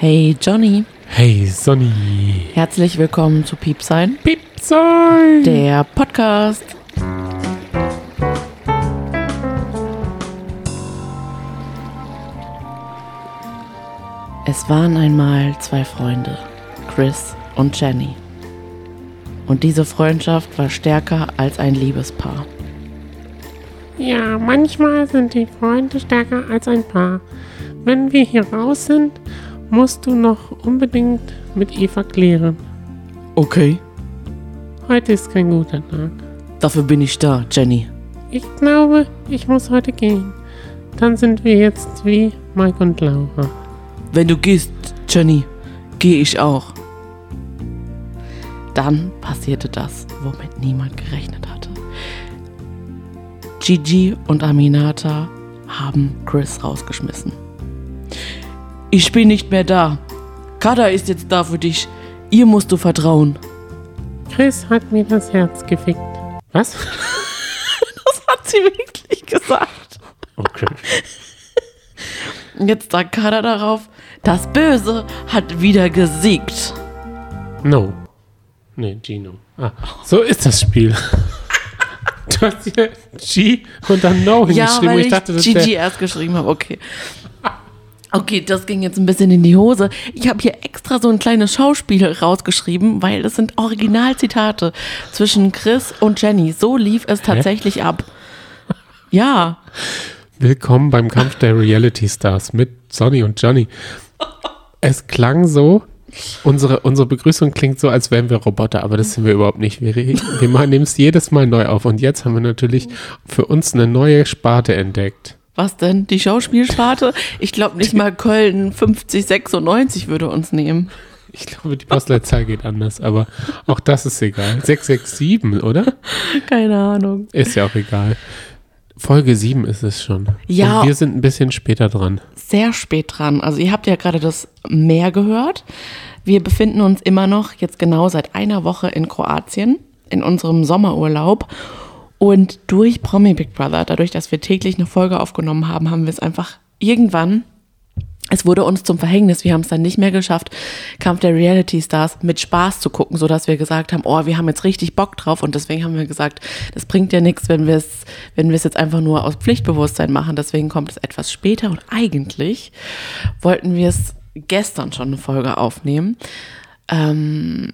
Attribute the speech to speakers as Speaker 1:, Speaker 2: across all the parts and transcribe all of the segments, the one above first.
Speaker 1: Hey Johnny,
Speaker 2: Hey Sonny.
Speaker 1: herzlich willkommen zu Piepsein,
Speaker 2: Piepsein.
Speaker 1: der Podcast. Es waren einmal zwei Freunde, Chris und Jenny. Und diese Freundschaft war stärker als ein Liebespaar.
Speaker 3: Ja, manchmal sind die Freunde stärker als ein Paar. Wenn wir hier raus sind, musst du noch unbedingt mit Eva klären.
Speaker 1: Okay,
Speaker 3: Heute ist kein guter Tag.
Speaker 1: dafür bin ich da, Jenny.
Speaker 3: Ich glaube, ich muss heute gehen. Dann sind wir jetzt wie Mike und Laura.
Speaker 1: Wenn du gehst, Jenny, gehe ich auch. Dann passierte das, womit niemand gerechnet hatte. Gigi und Aminata haben Chris rausgeschmissen. Ich bin nicht mehr da. Kada ist jetzt da für dich. Ihr musst du vertrauen.
Speaker 3: Chris hat mir das Herz gefickt. Was?
Speaker 1: Das hat sie wirklich gesagt.
Speaker 2: Okay.
Speaker 1: Jetzt sagt Kada darauf, das Böse hat wieder gesiegt.
Speaker 2: No. Nee, Gino. Ah, so ist das Spiel. Du hast hier G und dann No
Speaker 1: Ja,
Speaker 2: hingeschrieben.
Speaker 1: weil
Speaker 2: und
Speaker 1: ich,
Speaker 2: ich dachte, das
Speaker 1: GG
Speaker 2: wäre...
Speaker 1: erst geschrieben habe, okay. Okay, das ging jetzt ein bisschen in die Hose. Ich habe hier extra so ein kleines Schauspiel rausgeschrieben, weil das sind Originalzitate zwischen Chris und Jenny. So lief es tatsächlich ab. Ja,
Speaker 2: Willkommen beim Kampf der Reality Stars mit Sonny und Johnny. Es klang so, unsere, unsere Begrüßung klingt so, als wären wir Roboter, aber das sind wir überhaupt nicht. Wir, wir nehmen es jedes Mal neu auf und jetzt haben wir natürlich für uns eine neue Sparte entdeckt.
Speaker 1: Was denn? Die Schauspielsparte? Ich glaube nicht mal Köln 5096 würde uns nehmen.
Speaker 2: Ich glaube, die Postleitzahl geht anders, aber auch das ist egal. 667, oder?
Speaker 1: Keine Ahnung.
Speaker 2: Ist ja auch egal. Folge 7 ist es schon.
Speaker 1: Ja.
Speaker 2: Und wir sind ein bisschen später dran.
Speaker 1: sehr spät dran. Also ihr habt ja gerade das Meer gehört. Wir befinden uns immer noch jetzt genau seit einer Woche in Kroatien in unserem Sommerurlaub. Und durch Promi Big Brother, dadurch, dass wir täglich eine Folge aufgenommen haben, haben wir es einfach irgendwann, es wurde uns zum Verhängnis, wir haben es dann nicht mehr geschafft, Kampf der Reality Stars mit Spaß zu gucken, sodass wir gesagt haben, oh, wir haben jetzt richtig Bock drauf. Und deswegen haben wir gesagt, das bringt ja nichts, wenn wir es, wenn wir es jetzt einfach nur aus Pflichtbewusstsein machen, deswegen kommt es etwas später. Und eigentlich wollten wir es gestern schon eine Folge aufnehmen. Ähm,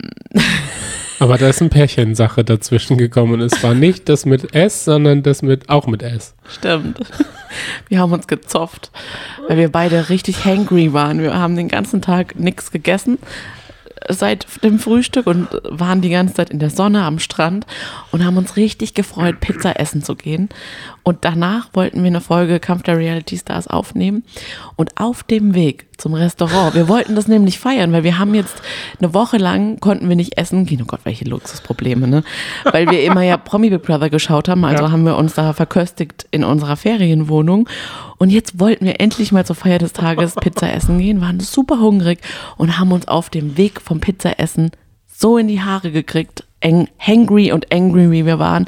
Speaker 2: Aber da ist ein Pärchensache dazwischen gekommen. Es war nicht das mit S, sondern das mit auch mit S.
Speaker 1: Stimmt. Wir haben uns gezofft, weil wir beide richtig hangry waren. Wir haben den ganzen Tag nichts gegessen seit dem Frühstück und waren die ganze Zeit in der Sonne am Strand und haben uns richtig gefreut, Pizza essen zu gehen. Und danach wollten wir eine Folge Kampf der Reality Stars aufnehmen. Und auf dem Weg zum Restaurant, wir wollten das nämlich feiern, weil wir haben jetzt eine Woche lang konnten wir nicht essen. Oh Gott, welche Luxusprobleme, ne? Weil wir immer ja Promi Big Brother geschaut haben, also
Speaker 2: Ja.
Speaker 1: haben wir uns da verköstigt in unserer Ferienwohnung. Und jetzt wollten wir endlich mal zur Feier des Tages Pizza essen gehen, waren super hungrig und haben uns auf dem Weg vom Pizzaessen so in die Haare gekriegt, eng, hangry und angry wie wir waren,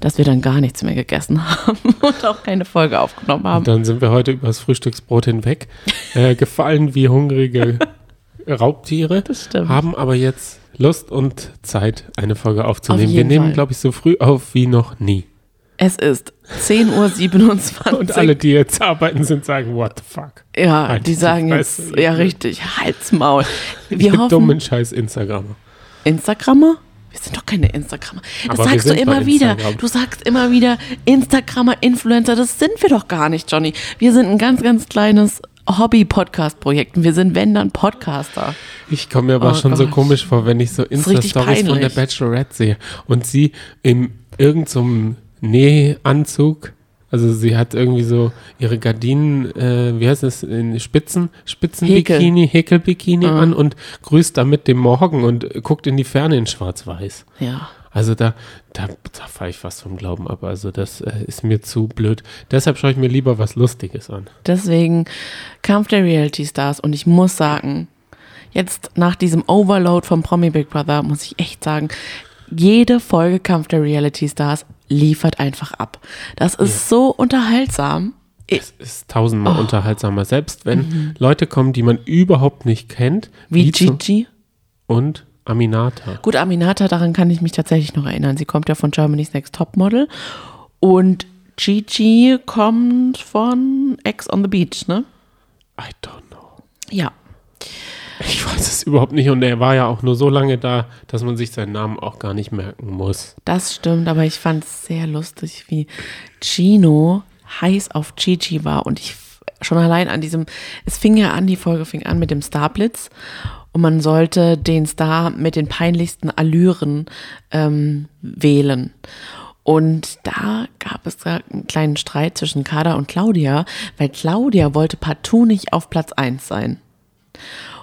Speaker 1: dass wir dann gar nichts mehr gegessen haben und auch keine Folge aufgenommen haben.
Speaker 2: Und dann sind wir heute übers Frühstücksbrot hinweg äh, gefallen wie hungrige Raubtiere.
Speaker 1: Das stimmt.
Speaker 2: Haben aber jetzt Lust und Zeit, eine Folge aufzunehmen.
Speaker 1: Auf
Speaker 2: Wir nehmen, glaube ich, so früh auf wie noch nie.
Speaker 1: Es ist 10.27 Uhr.
Speaker 2: Und alle, die jetzt arbeiten, sind sagen, what the fuck?
Speaker 1: ja,
Speaker 2: Halt
Speaker 1: die
Speaker 2: die
Speaker 1: sagen jetzt, ja richtig, Halsmaul. Wir
Speaker 2: Ihr
Speaker 1: hoffen,
Speaker 2: dummen scheiß Instagramer.
Speaker 1: Instagrammer? Wir sind doch keine Instagrammer. Das
Speaker 2: Aber
Speaker 1: sagst du immer wieder. Du sagst immer wieder Instagrammer, Influencer. Das sind wir doch gar nicht, Johnny. Wir sind ein ganz, ganz kleines Hobby-Podcast-Projekt. Und Wir sind, wenn dann, Podcaster.
Speaker 2: Ich komme mir aber
Speaker 1: Oh
Speaker 2: schon so
Speaker 1: Gott.
Speaker 2: komisch vor, wenn ich so Insta-Stories von der. Bachelorette sehe und sie in irgendeinem Nähanzug, also sie hat irgendwie so ihre Gardinen, äh, wie heißt es, in Spitzen, Spitzenbikini, Häkelbikini
Speaker 1: Ah.
Speaker 2: an und grüßt damit dem Morgen und guckt in die Ferne in schwarz-weiß.
Speaker 1: Ja.
Speaker 2: Also da, da, da fahre ich fast vom Glauben ab. Also das äh, ist mir zu blöd. Deshalb schaue ich mir lieber was Lustiges an.
Speaker 1: Deswegen Kampf der Reality Stars. Und ich muss sagen, jetzt nach diesem Overload vom Promi Big Brother, muss ich echt sagen, jede Folge Kampf der Reality Stars liefert einfach ab. Das ist so unterhaltsam.
Speaker 2: Es ist tausendmal unterhaltsamer, selbst wenn Leute kommen, die man überhaupt nicht kennt.
Speaker 1: Wie
Speaker 2: zum-
Speaker 1: Gigi.
Speaker 2: und Aminata.
Speaker 1: Gut, Aminata, daran kann ich mich tatsächlich noch erinnern. Sie kommt ja von Germany's Next Topmodel. Und Gigi kommt von Ex on the Beach, ne?
Speaker 2: I don't know.
Speaker 1: Ja.
Speaker 2: Ich weiß es überhaupt nicht und er war ja auch nur so lange da, dass man sich seinen Namen auch gar nicht merken muss.
Speaker 1: Das stimmt, aber ich fand es sehr lustig, wie Gino heiß auf Gigi war und ich schon allein an diesem, es fing ja an, die Folge fing an mit dem Starblitz und man sollte den Star mit den peinlichsten Allüren ähm, wählen. Und da gab es da einen kleinen Streit zwischen Kada und Claudia, weil Claudia wollte partout nicht auf Platz 1 sein.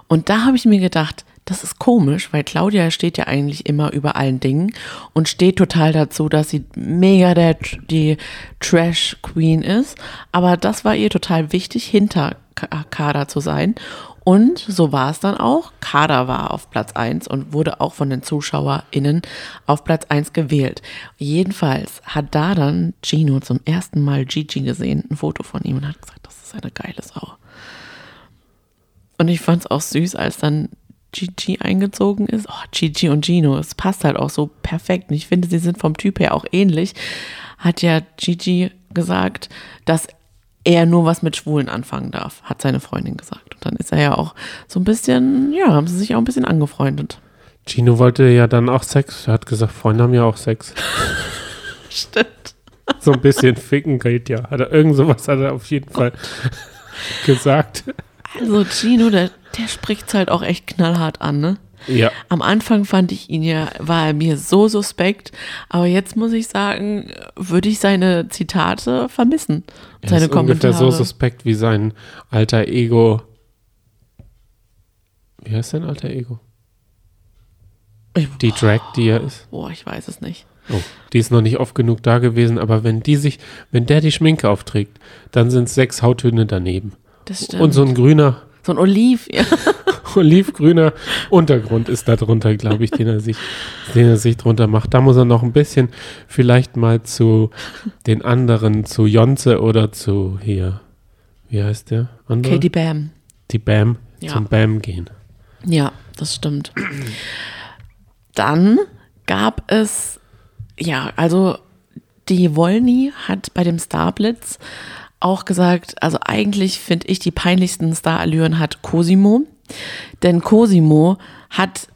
Speaker 1: Und da habe ich mir gedacht, das ist komisch, weil Claudia steht ja eigentlich immer über allen Dingen und steht total dazu, dass sie mega der, die Trash Queen ist. Aber das war ihr total wichtig, hinter Ka- Kader zu sein. Und so war es dann auch. Kader war auf Platz 1 und wurde auch von den ZuschauerInnen auf Platz 1 gewählt. Jedenfalls hat da dann Gino zum ersten Mal Gigi gesehen, ein Foto von ihm und hat gesagt, das ist eine geile Sau. Und ich fand es auch süß, als dann Gigi eingezogen ist. Oh, Gigi und Gino, es passt halt auch so perfekt. Und ich finde, sie sind vom Typ her auch ähnlich. Hat ja Gigi gesagt, dass er nur was mit Schwulen anfangen darf, hat seine Freundin gesagt. Und dann ist er ja auch so ein bisschen, ja, haben sie sich auch ein bisschen angefreundet.
Speaker 2: Gino wollte ja dann auch Sex. Er hat gesagt, Freunde haben ja auch Sex.
Speaker 1: Stimmt.
Speaker 2: So ein bisschen ficken geht ja. Hat er, irgend sowas hat er auf jeden Fall gesagt.
Speaker 1: Also Gino, der, der spricht halt auch echt knallhart an, ne?
Speaker 2: Ja.
Speaker 1: Am Anfang fand ich ihn ja, war er mir so suspekt, aber jetzt muss ich sagen, würde ich seine Zitate vermissen.
Speaker 2: Er
Speaker 1: seine
Speaker 2: ist ungefähr
Speaker 1: Kommentare.
Speaker 2: so suspekt wie sein alter Ego. Wie heißt sein alter Ego?
Speaker 1: Ich-
Speaker 2: Die Drag, die er ist.
Speaker 1: Boah, ich weiß es nicht.
Speaker 2: Oh, die ist noch nicht oft genug da gewesen, aber wenn die sich, wenn der die Schminke aufträgt, dann sind sechs Hauttöne daneben.
Speaker 1: Das stimmt.
Speaker 2: Und so ein grüner,
Speaker 1: so ein Oliv, ja.
Speaker 2: olivgrüner Untergrund ist da drunter, glaube ich, den er sich, den er sich drunter macht. Da muss er noch ein bisschen vielleicht mal zu den anderen, zu Jonze oder zu hier, wie heißt der? Andere?
Speaker 1: Katie Bam.
Speaker 2: Die Bam,
Speaker 1: Ja.
Speaker 2: zum Bam gehen.
Speaker 1: Ja, das stimmt. Dann gab es, ja, also die Wolny hat bei dem Starblitz auch gesagt, also eigentlich finde ich die peinlichsten Starallüren hat Cosimo, denn Cosimo hat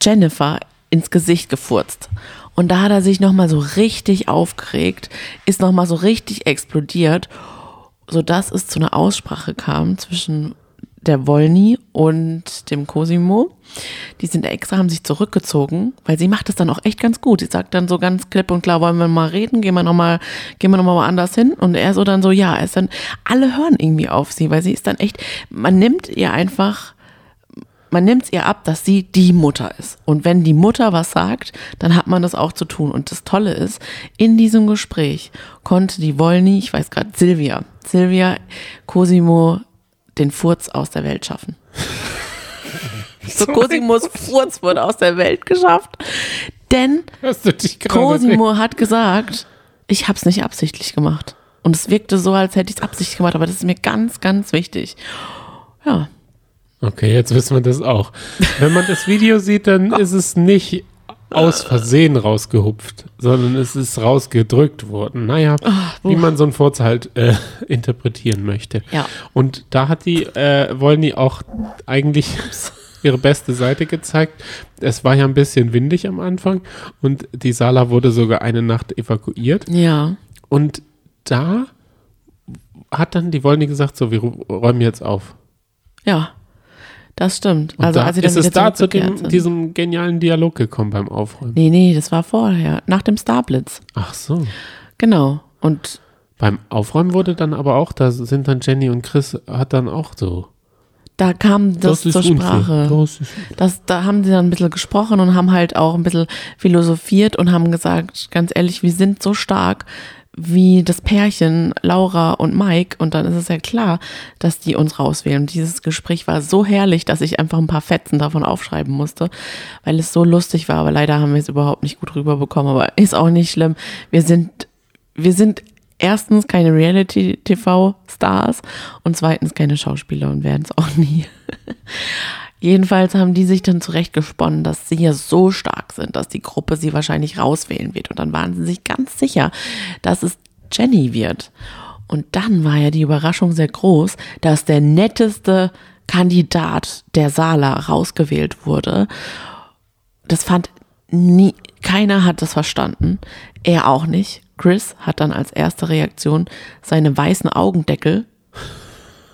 Speaker 1: Jennifer ins Gesicht gefurzt. Und da hat er sich nochmal so richtig aufgeregt, ist nochmal so richtig explodiert, sodass es zu einer Aussprache kam zwischen der Wolny und dem Cosimo. Die sind extra, haben sich zurückgezogen, weil sie macht es dann auch echt ganz gut. Sie sagt dann so ganz klipp und klar, wollen wir mal reden, gehen wir nochmal, gehen wir noch mal woanders hin. Und er so dann so, ja, er ist dann, alle hören irgendwie auf sie, weil sie ist dann echt, man nimmt ihr einfach, man nimmt es ihr ab, dass sie die Mutter ist. Und wenn die Mutter was sagt, dann hat man das auch zu tun. Und das Tolle ist, in diesem Gespräch konnte die Wolny, ich weiß gerade, Silvia, Silvia Cosimo den Furz aus der Welt schaffen. so Cosimos Furz wurde aus der Welt geschafft. Denn
Speaker 2: Hast du dich gerade
Speaker 1: Cosimo hat gesagt, ich habe es nicht absichtlich gemacht. Und es wirkte so, als hätte ich es absichtlich gemacht, aber das ist mir ganz, ganz wichtig. Ja,
Speaker 2: Okay, jetzt wissen wir das auch. Wenn man das Video sieht, dann ist es nicht aus Versehen rausgehupft, sondern es ist rausgedrückt worden. Naja, wie man so einen Furz halt äh, interpretieren möchte.
Speaker 1: Ja.
Speaker 2: Und da hat die, äh, wollen die auch eigentlich ihre beste Seite gezeigt. Es war ja ein bisschen windig am Anfang und die Sala wurde sogar eine Nacht evakuiert.
Speaker 1: ja,
Speaker 2: Und da hat dann die Wollny gesagt, so, wir räumen jetzt auf.
Speaker 1: ja. Das stimmt.
Speaker 2: Und
Speaker 1: also
Speaker 2: da
Speaker 1: als
Speaker 2: ist es da zu dem, diesem genialen Dialog gekommen beim Aufräumen.
Speaker 1: Nee, nee, das war vorher, nach dem Starblitz.
Speaker 2: Ach so.
Speaker 1: Genau. Und
Speaker 2: Beim Aufräumen wurde dann aber auch, da sind dann Jenny und Chris, hat dann auch so.
Speaker 1: da kam das, zur
Speaker 2: unfair.
Speaker 1: Sprache.
Speaker 2: Das
Speaker 1: Das, da haben sie dann ein bisschen gesprochen und haben halt auch ein bisschen philosophiert und haben gesagt, ganz ehrlich, wir sind so stark wie das Pärchen Laura und Mike und dann ist es ja klar, dass die uns rauswählen. Und dieses Gespräch war so herrlich, dass ich einfach ein paar Fetzen davon aufschreiben musste, weil es so lustig war, aber leider haben wir es überhaupt nicht gut rüberbekommen, aber ist auch nicht schlimm. Wir sind, wir sind erstens keine Reality-TV-Stars und zweitens keine Schauspieler und werden es auch nie. Jedenfalls haben die sich dann zurechtgesponnen, dass sie ja so stark sind, dass die Gruppe sie wahrscheinlich rauswählen wird. Und dann waren sie sich ganz sicher, dass es Jenny wird. Und dann war ja die Überraschung sehr groß, dass der netteste Kandidat der Sala rausgewählt wurde. Das fand nie, keiner hat das verstanden. Er auch nicht. Chris hat dann als erste Reaktion seine weißen Augendeckel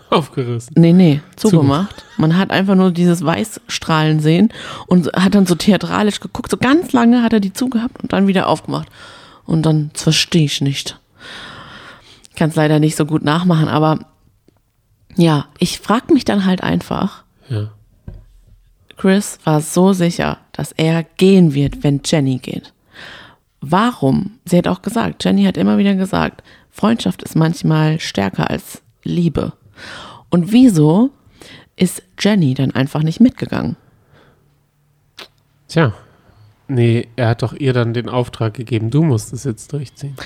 Speaker 2: Aufgerissen.
Speaker 1: Nee, nee, zugemacht. Man hat einfach nur dieses Weißstrahlen sehen und hat dann so theatralisch geguckt. So ganz lange hat er die zugehabt und dann wieder aufgemacht. Und dann, das verstehe ich nicht. Ich kann es leider nicht so gut nachmachen, aber ja, ich frage mich dann halt einfach.
Speaker 2: Ja.
Speaker 1: Chris war so sicher, dass er gehen wird, wenn Jenny geht. Warum? Sie hat auch gesagt, Jenny hat immer wieder gesagt, Freundschaft ist manchmal stärker als Liebe. Und wieso ist Jenny dann einfach nicht mitgegangen?
Speaker 2: Tja. Nee, er hat doch ihr dann den Auftrag gegeben, du musst es jetzt durchziehen.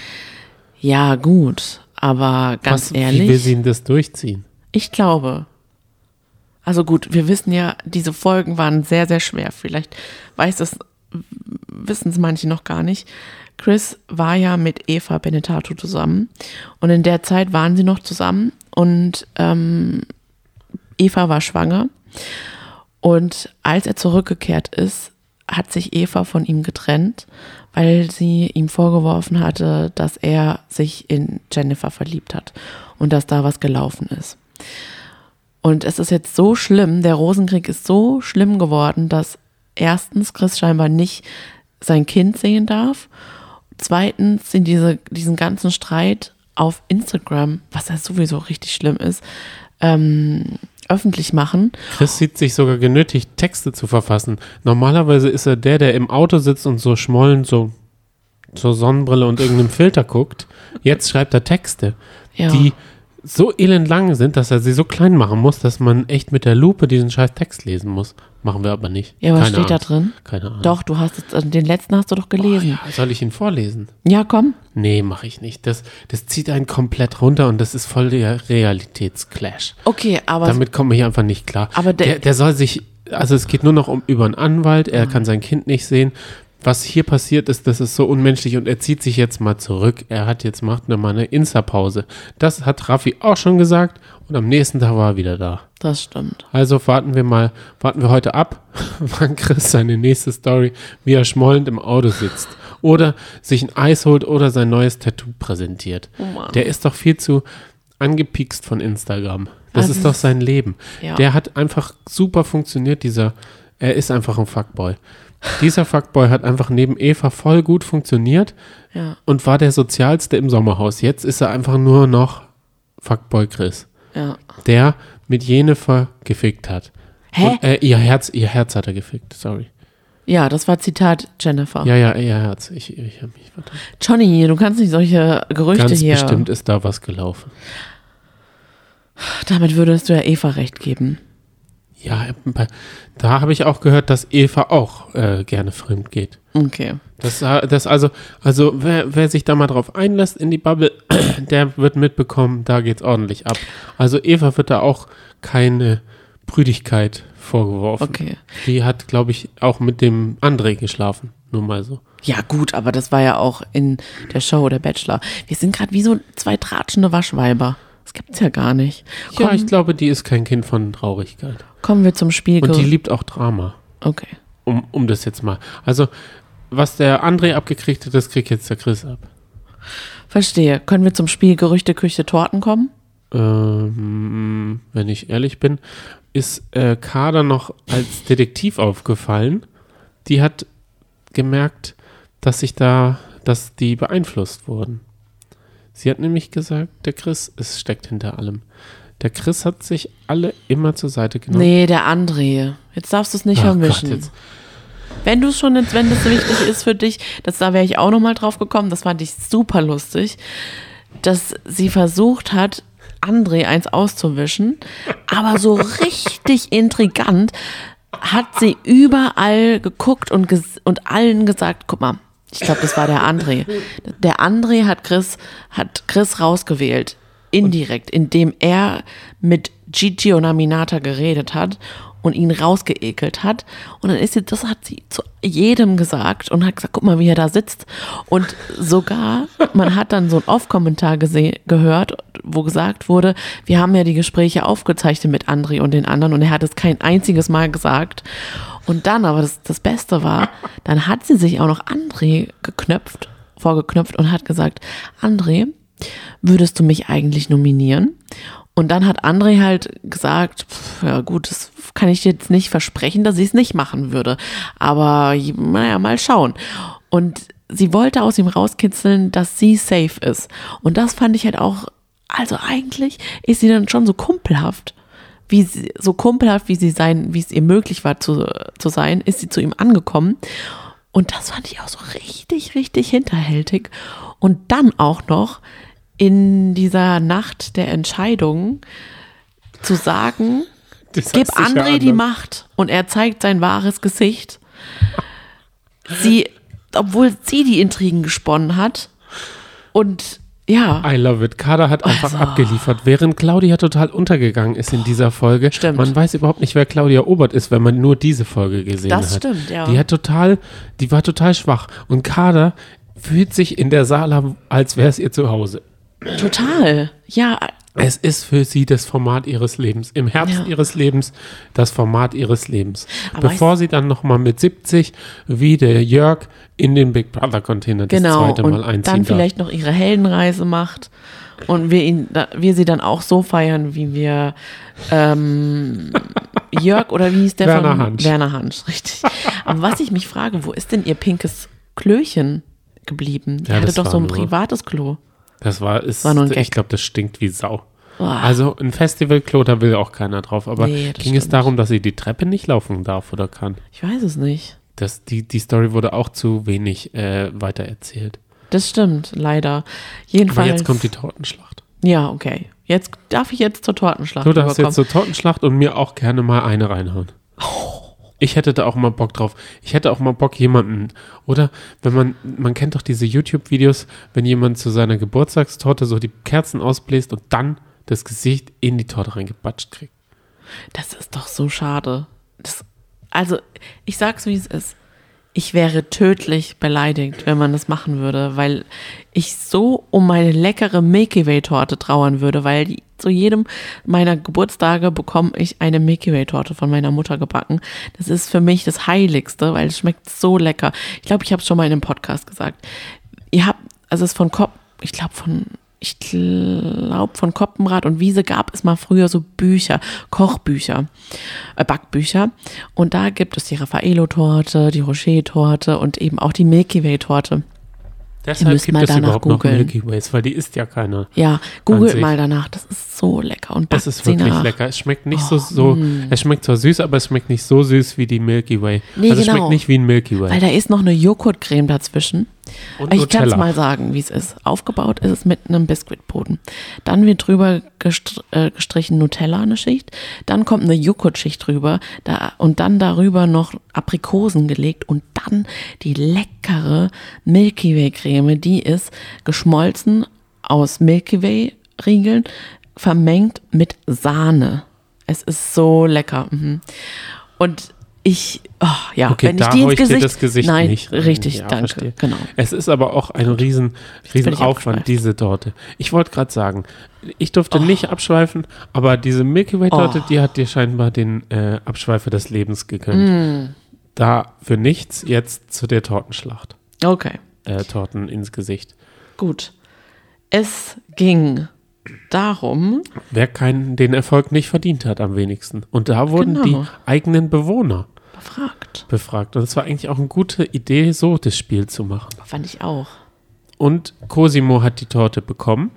Speaker 1: Ja, gut, aber ganz
Speaker 2: Was,
Speaker 1: ehrlich,
Speaker 2: Wie will sie denn das durchziehen?
Speaker 1: ich glaube. Also gut, wir wissen ja, diese Folgen waren sehr, sehr schwer. Vielleicht weiß es, wissen es manche noch gar nicht. Chris war ja mit Eva Benetato zusammen und in der Zeit waren sie noch zusammen und ähm, Eva war schwanger und als er zurückgekehrt ist, hat sich Eva von ihm getrennt, weil sie ihm vorgeworfen hatte, dass er sich in Jennifer verliebt hat und dass da was gelaufen ist. Und es ist jetzt so schlimm, der Rosenkrieg ist so schlimm geworden, dass erstens Chris scheinbar nicht sein Kind sehen darf. Zweitens sind diese, diesen ganzen Streit auf Instagram, was ja sowieso richtig schlimm ist, ähm, öffentlich machen.
Speaker 2: Chris sieht sich sogar genötigt, Texte zu verfassen. Normalerweise ist er der, der im Auto sitzt und so schmollend so zur Sonnenbrille und irgendeinem Filter guckt. Jetzt schreibt er Texte,
Speaker 1: Ja.
Speaker 2: die so elendlang sind, dass er sie so klein machen muss, dass man echt mit der Lupe diesen scheiß Text lesen muss. Machen wir aber nicht.
Speaker 1: Ja, was
Speaker 2: Keine
Speaker 1: steht da
Speaker 2: Ahnung.
Speaker 1: drin?
Speaker 2: Keine Ahnung.
Speaker 1: Doch, du hast jetzt, also den letzten hast du doch gelesen.
Speaker 2: Ja, soll ich ihn vorlesen?
Speaker 1: Ja, komm.
Speaker 2: Nee, mache ich nicht. Das, das zieht einen komplett runter und das ist voll der Realitätsclash.
Speaker 1: Okay, aber
Speaker 2: Damit komme ich einfach nicht klar.
Speaker 1: Aber der-
Speaker 2: der, der soll sich, also es geht nur noch um über einen Anwalt, er kann sein Kind nicht sehen. Was hier passiert ist, das ist so unmenschlich und er zieht sich jetzt mal zurück. Er hat jetzt, macht ne mal eine Insta-Pause. Das hat Raffi auch schon gesagt und am nächsten Tag war er wieder da.
Speaker 1: das stimmt.
Speaker 2: Also warten wir mal, warten wir heute ab, wann Chris seine nächste Story, wie er schmollend im Auto sitzt. Oder sich ein Eis holt oder sein neues Tattoo präsentiert.
Speaker 1: Oh.
Speaker 2: Der ist doch viel zu angepikst von Instagram. Das
Speaker 1: Also
Speaker 2: ist doch sein Leben.
Speaker 1: Ja.
Speaker 2: Der hat einfach super funktioniert, dieser, er ist einfach ein Fuckboy. Dieser Fuckboy hat einfach neben Eva voll gut funktioniert
Speaker 1: Ja,
Speaker 2: und war der sozialste im Sommerhaus. Jetzt ist er einfach nur noch Fuckboy Chris
Speaker 1: ja.
Speaker 2: der mit Jennifer gefickt hat.
Speaker 1: Hä?
Speaker 2: Und, äh, ihr Herz, ihr Herz hat er gefickt, sorry.
Speaker 1: Ja, das war Zitat Jennifer.
Speaker 2: Ja, ja, ihr Herz. Ich, ich habe mich vertan.
Speaker 1: Johnny, du kannst nicht solche Gerüchte
Speaker 2: Ganz
Speaker 1: hier.
Speaker 2: bestimmt ist da was gelaufen.
Speaker 1: Damit würdest du ja Eva recht geben.
Speaker 2: Ja, da habe ich auch gehört, dass Eva auch äh, gerne fremd geht.
Speaker 1: Okay.
Speaker 2: Das, äh, das also, also wer, wer sich da mal drauf einlässt in die Bubble, der wird mitbekommen, da geht's ordentlich ab. Also Eva wird da auch keine Brüdigkeit vorgeworfen.
Speaker 1: Okay.
Speaker 2: Die hat, glaube ich, auch mit dem André geschlafen. Nur mal so.
Speaker 1: Ja, gut, aber das war ja auch in der Show der Bachelor. Wir sind gerade wie so zwei tratschende Waschweiber. Das gibt's ja gar nicht.
Speaker 2: Ja,
Speaker 1: Komm,
Speaker 2: ich glaube, die ist kein Kind von Traurigkeit.
Speaker 1: kommen wir zum Spiel.
Speaker 2: Und die liebt auch Drama.
Speaker 1: okay.
Speaker 2: Um, um das jetzt mal. Also, was der André abgekriegt hat, das kriegt jetzt der Chris ab.
Speaker 1: Verstehe. Können wir zum Spiel Gerüchte, Küche, Torten kommen?
Speaker 2: Ähm, wenn ich ehrlich bin, ist äh, Kader noch als Detektiv aufgefallen. Die hat gemerkt, dass sich da, dass die beeinflusst wurden. Sie hat nämlich gesagt, der Chris ist, steckt hinter allem. Der Chris hat sich alle immer zur Seite genommen.
Speaker 1: Nee, der André. Jetzt darfst du es nicht
Speaker 2: Ach Gott,
Speaker 1: vermischen.
Speaker 2: jetzt.
Speaker 1: Wenn du es schon, jetzt- wenn das wichtig ist für dich, das, da wäre ich auch nochmal drauf gekommen, das fand ich super lustig, dass sie versucht hat, André eins auszuwischen, aber so richtig intrigant hat sie überall geguckt und, und allen gesagt, guck mal, Ich glaube, das war der André. Der André hat Chris, hat Chris rausgewählt. Indirekt, indem er mit Gigi und Aminata geredet hat und ihn rausgeekelt hat. Und dann ist sie, das hat sie zu jedem gesagt und hat gesagt, guck mal, wie er da sitzt. Und sogar, man hat dann so einen Off-Kommentar gehört, wo gesagt wurde, wir haben ja die Gespräche aufgezeichnet mit André und den anderen und er hat es kein einziges Mal gesagt. Und dann, aber das, das Beste war, dann hat sie sich auch noch André geknöpft, vorgeknöpft und hat gesagt, André, würdest du mich eigentlich nominieren? Und dann hat André halt gesagt, pf, ja gut, das kann ich jetzt nicht versprechen, dass ich es nicht machen würde. Aber naja, mal schauen. Und sie wollte aus ihm rauskitzeln, dass sie safe ist. Und das fand ich halt auch, also eigentlich ist sie dann schon so kumpelhaft. Wie sie, so kumpelhaft, wie sie sein, wie es ihr möglich war zu, zu sein, ist sie zu ihm angekommen. Und das fand ich auch so richtig, richtig hinterhältig. Und dann auch noch in dieser Nacht der Entscheidung zu sagen,
Speaker 2: Das
Speaker 1: gib André die. Macht und er zeigt sein wahres Gesicht. Sie, obwohl sie die Intrigen gesponnen hat und ja,
Speaker 2: I love it. Kader hat einfach
Speaker 1: Also.
Speaker 2: abgeliefert, während Claudia total untergegangen ist in dieser Folge.
Speaker 1: Stimmt.
Speaker 2: Man weiß überhaupt nicht, wer Claudia Obert ist, wenn man nur diese Folge gesehen
Speaker 1: Das
Speaker 2: hat.
Speaker 1: stimmt, ja.
Speaker 2: Die hat total, die war total schwach. Und Kader fühlt sich in der Sala, als wäre es ihr zu Hause.
Speaker 1: total. Ja,
Speaker 2: Es ist für sie das Format ihres Lebens. Im Herbst
Speaker 1: Ja.
Speaker 2: ihres Lebens das Format ihres Lebens.
Speaker 1: Aber
Speaker 2: Bevor sie dann nochmal mit 70 wie der Jörg in den Big Brother Container das
Speaker 1: genau.
Speaker 2: zweite Mal
Speaker 1: Und
Speaker 2: einziehen
Speaker 1: dann
Speaker 2: darf.
Speaker 1: vielleicht noch ihre Heldenreise macht und wir ihn, wir sie dann auch so feiern, wie wir ähm, Jörg oder wie hieß der
Speaker 2: Werner
Speaker 1: von
Speaker 2: Hansch.
Speaker 1: Werner Hansch, richtig. Aber was ich mich frage, wo ist denn ihr pinkes Klöchen geblieben? Die
Speaker 2: Ja,
Speaker 1: hatte
Speaker 2: das
Speaker 1: doch so ein privates Klo.
Speaker 2: Das war, ist,
Speaker 1: War
Speaker 2: ich glaube, das stinkt wie Sau.
Speaker 1: Boah.
Speaker 2: Also ein Festivalklo, da will auch keiner drauf. Aber
Speaker 1: Nee,
Speaker 2: ging es darum, dass sie die Treppe nicht laufen darf oder kann?
Speaker 1: Ich weiß es nicht.
Speaker 2: Das, die, die Story wurde auch zu wenig äh, weitererzählt.
Speaker 1: Das stimmt, leider.
Speaker 2: Aber
Speaker 1: Jedenfalls.
Speaker 2: jetzt kommt die Tortenschlacht.
Speaker 1: Ja, okay. Jetzt darf ich jetzt zur Tortenschlacht
Speaker 2: Du darfst jetzt zur Tortenschlacht und mir auch gerne mal eine reinhauen. Ich hätte da auch mal Bock drauf. Ich hätte auch mal Bock, jemanden, oder wenn man, man kennt doch diese YouTube-Videos, wenn jemand zu seiner Geburtstagstorte so die Kerzen ausbläst und dann das Gesicht in die Torte reingebatscht kriegt.
Speaker 1: Das ist doch so schade. Das, also, ich sag's wie es ist. Ich wäre tödlich beleidigt, wenn man das machen würde, weil ich so um meine leckere Milky Way Torte trauern würde, weil die, zu jedem meiner Geburtstage bekomme ich eine Milky Way Torte von meiner Mutter gebacken. Das ist für mich das Heiligste, weil es schmeckt so lecker. Ich glaube, ich habe es schon mal in einem Podcast gesagt. Ihr habt, also es ist von Kopp, ich glaube von, ich glaube von Koppenrad und Wiese gab es mal früher so Bücher, Kochbücher, äh, Backbücher. Und da gibt es die Raffaello-Torte, die Rocher-Torte und eben auch die Milky Way-Torte.
Speaker 2: Deshalb gibt
Speaker 1: mal
Speaker 2: es
Speaker 1: danach
Speaker 2: überhaupt noch
Speaker 1: googeln.
Speaker 2: Milky Ways, weil die isst ja keiner.
Speaker 1: Ja, googelt mal danach. Das ist so lecker. Und
Speaker 2: Es
Speaker 1: backt
Speaker 2: ist wirklich
Speaker 1: nach. Oh,
Speaker 2: lecker. Es schmeckt nicht so, so, es schmeckt zwar süß, aber es schmeckt nicht so süß wie die Milky Way.
Speaker 1: Nee,
Speaker 2: also es
Speaker 1: genau.
Speaker 2: schmeckt nicht wie ein Milky Way.
Speaker 1: Weil da ist noch eine Joghurtcreme dazwischen.
Speaker 2: Und
Speaker 1: ich kann es mal sagen, wie es ist. Aufgebaut ist es mit einem Biskuitboden. Dann wird drüber gestr äh, gestrichen Nutella eine Schicht. Dann kommt eine Joghurtschicht drüber. Da, und dann darüber noch Aprikosen gelegt. Und dann die leckere Milky Way Creme. Die ist geschmolzen aus Milky Way Riegeln, vermengt mit Sahne. Es ist so lecker. Mhm. Und ich, oh, ja,
Speaker 2: Okay,
Speaker 1: wenn ich
Speaker 2: da
Speaker 1: die ins Gesicht,
Speaker 2: das Gesicht
Speaker 1: nein,
Speaker 2: nicht
Speaker 1: richtig,
Speaker 2: Ja,
Speaker 1: danke,
Speaker 2: verstehe.
Speaker 1: genau.
Speaker 2: Es ist aber auch ein riesen, riesen Aufwand, diese Torte. Ich wollte gerade sagen, ich durfte nicht abschweifen, aber diese Milky Way Torte,
Speaker 1: Oh.
Speaker 2: die hat dir scheinbar den äh, Abschweifer des Lebens gegönnt.
Speaker 1: Mm.
Speaker 2: Da für nichts jetzt zu der Tortenschlacht.
Speaker 1: Okay,
Speaker 2: Äh, Torten ins Gesicht.
Speaker 1: gut. Es ging darum,
Speaker 2: Wer keinen, den Erfolg nicht verdient hat am wenigsten. Und da wurden
Speaker 1: Genau.
Speaker 2: die eigenen Bewohner
Speaker 1: befragt.
Speaker 2: befragt. Und es war eigentlich auch eine gute Idee, so das Spiel zu machen.
Speaker 1: Fand ich auch.
Speaker 2: Und Cosimo hat die Torte bekommen,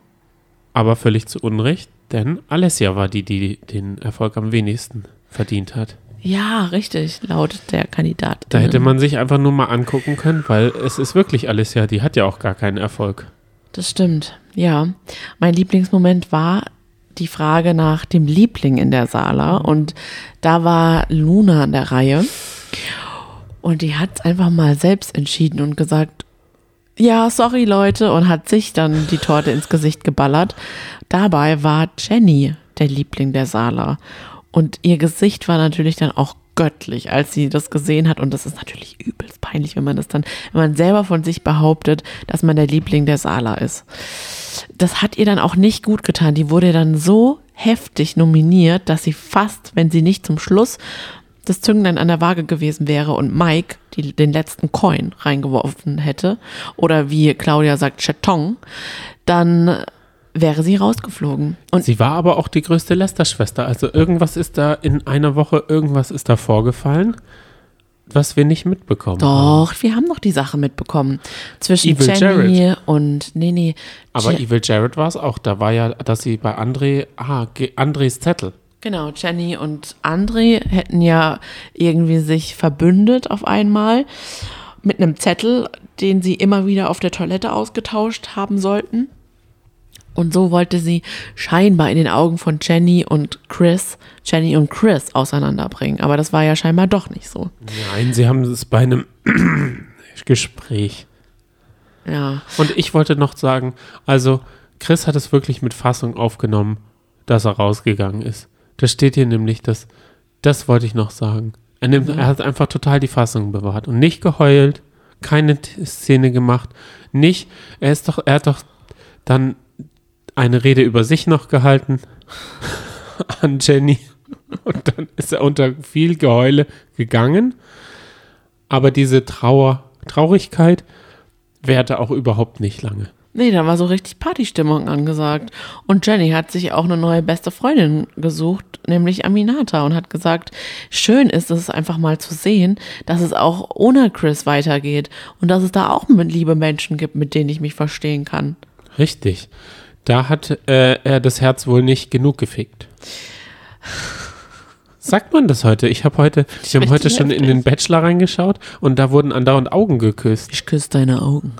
Speaker 2: aber völlig zu Unrecht, denn Alessia war die, die den Erfolg am wenigsten verdient hat.
Speaker 1: Ja, richtig, laut der Kandidat.
Speaker 2: Da hätte man sich einfach nur mal angucken können, weil es ist wirklich Alessia, die hat ja auch gar keinen Erfolg.
Speaker 1: Das stimmt, ja. Mein Lieblingsmoment war die Frage nach dem Liebling in der Sala und da war Luna an der Reihe und die hat einfach mal selbst entschieden und gesagt, ja, sorry Leute, und hat sich dann die Torte ins Gesicht geballert. Dabei war Jenny der Liebling der Sala. Und ihr Gesicht war natürlich dann auch göttlich, als sie das gesehen hat. Und das ist natürlich übelst peinlich, wenn man das dann, wenn man selber von sich behauptet, dass man der Liebling der Sala ist. Das hat ihr dann auch nicht gut getan. Die wurde dann so heftig nominiert, dass sie fast, wenn sie nicht zum Schluss das Zünglein an der Waage gewesen wäre und Mike die, den letzten Coin reingeworfen hätte, oder wie Claudia sagt, Chatong, dann wäre sie rausgeflogen. Und
Speaker 2: Sie war aber auch die größte Lester-Schwester. Also irgendwas ist da in einer Woche, irgendwas ist da vorgefallen, was wir nicht mitbekommen haben.
Speaker 1: doch, wir haben noch die Sache mitbekommen. Zwischen
Speaker 2: Evil
Speaker 1: Jenny und, nee, nee.
Speaker 2: Aber
Speaker 1: Je-
Speaker 2: Evil Jared war es auch. Da war ja, dass sie bei André, ah, Andres Zettel.
Speaker 1: Genau, Jenny und André hätten ja irgendwie sich verbündet auf einmal mit einem Zettel, den sie immer wieder auf der Toilette ausgetauscht haben sollten. Und so wollte sie scheinbar in den Augen von Jenny und Chris, Jenny und Chris auseinanderbringen. Aber das war ja scheinbar doch nicht so.
Speaker 2: Nein, sie haben es bei einem Gespräch.
Speaker 1: Ja,
Speaker 2: Und ich wollte noch sagen, also Chris hat es wirklich mit Fassung aufgenommen, dass er rausgegangen ist. Da steht hier nämlich, dass, das wollte ich noch sagen. Er, nimmt, er hat einfach total die Fassung bewahrt und nicht geheult, keine Szene gemacht, nicht, er ist doch, er hat doch dann eine Rede über sich noch gehalten an Jenny und dann ist er unter viel Geheule gegangen. Aber diese Trauer, Traurigkeit währte auch überhaupt nicht lange.
Speaker 1: Nee, da war so richtig Partystimmung angesagt. Und Jenny hat sich auch eine neue beste Freundin gesucht, nämlich Aminata, und hat gesagt, schön ist es einfach mal zu sehen, dass es auch ohne Chris weitergeht und dass es da auch liebe Menschen gibt, mit denen ich mich verstehen kann.
Speaker 2: Richtig. Da hat äh, er das Herz wohl nicht genug gefickt. Sagt man das heute? Ich habe heute, wir haben heute schon in den Bachelor reingeschaut und da wurden andauernd Augen geküsst.
Speaker 1: Ich küsse deine Augen.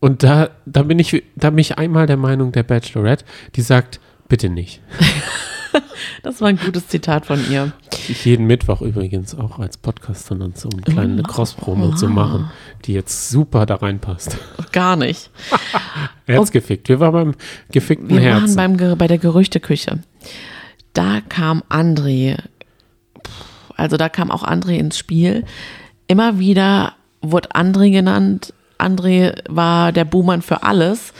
Speaker 2: Und da, da bin ich, da bin ich einmal der Meinung der Bachelorette, die sagt, bitte nicht.
Speaker 1: Das war ein gutes Zitat von ihr.
Speaker 2: Ich jeden Mittwoch übrigens auch als Podcaster und so eine kleine Cross-Promo zu machen, die jetzt super da reinpasst.
Speaker 1: Gar nicht.
Speaker 2: Herz gefickt. Wir waren beim gefickten
Speaker 1: Wir waren beim, bei der Gerüchteküche. Da kam André, also da kam auch André ins Spiel. Immer wieder wurde André genannt. André war der Buhmann für alles.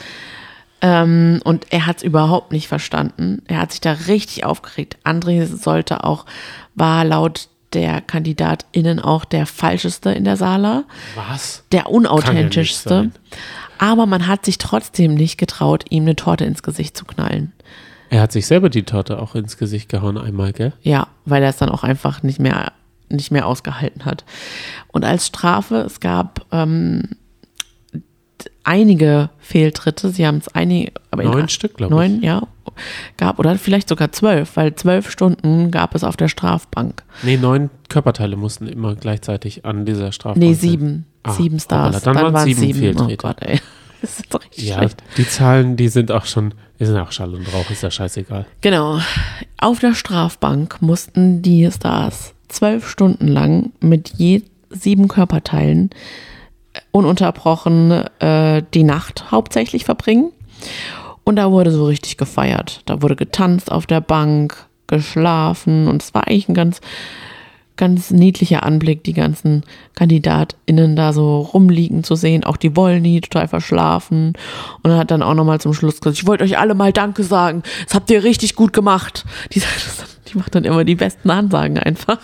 Speaker 1: Ähm, und er hat es überhaupt nicht verstanden. Er hat sich da richtig aufgeregt. André sollte auch, war laut der KandidatInnen auch der falscheste in der Sala
Speaker 2: Was?
Speaker 1: der
Speaker 2: ja
Speaker 1: unauthentischste. aber man hat sich trotzdem nicht getraut, ihm eine Torte ins Gesicht zu knallen.
Speaker 2: Er hat sich selber die Torte auch ins Gesicht gehauen einmal, gell?
Speaker 1: Ja, weil er es dann auch einfach nicht mehr, nicht mehr ausgehalten hat. Und als Strafe, es gab ähm, einige Fehltritte. Sie haben es einige, aber
Speaker 2: Neun Stück, glaube ich.
Speaker 1: neun, ja, gab oder vielleicht sogar zwölf, weil zwölf Stunden gab es auf der Strafbank.
Speaker 2: Nee, neun Körperteile mussten immer gleichzeitig an dieser Strafbank
Speaker 1: Nee, sieben,
Speaker 2: Ah,
Speaker 1: sieben Stars.
Speaker 2: hoppala, dann waren's
Speaker 1: waren's
Speaker 2: sieben
Speaker 1: Oh
Speaker 2: Fehltritte.
Speaker 1: Gott, ey. Das ist doch richtig
Speaker 2: Ja,
Speaker 1: schlecht.
Speaker 2: die Zahlen, die sind auch schon, die sind auch Schall und Rauch, ist ja scheißegal.
Speaker 1: Genau. Auf der Strafbank mussten die Stars zwölf Stunden lang mit je sieben Körperteilen ununterbrochen äh, die Nacht hauptsächlich verbringen. Und da wurde so richtig gefeiert. Da wurde getanzt auf der Bank, geschlafen und es war eigentlich ein ganz, ganz niedlicher Anblick, die ganzen KandidatInnen da so rumliegen zu sehen. Auch die Wollny total verschlafen. Und er hat dann auch nochmal zum Schluss gesagt, ich wollte euch alle mal Danke sagen. Das habt ihr richtig gut gemacht. Die, sagt das- die macht dann immer die besten Ansagen einfach.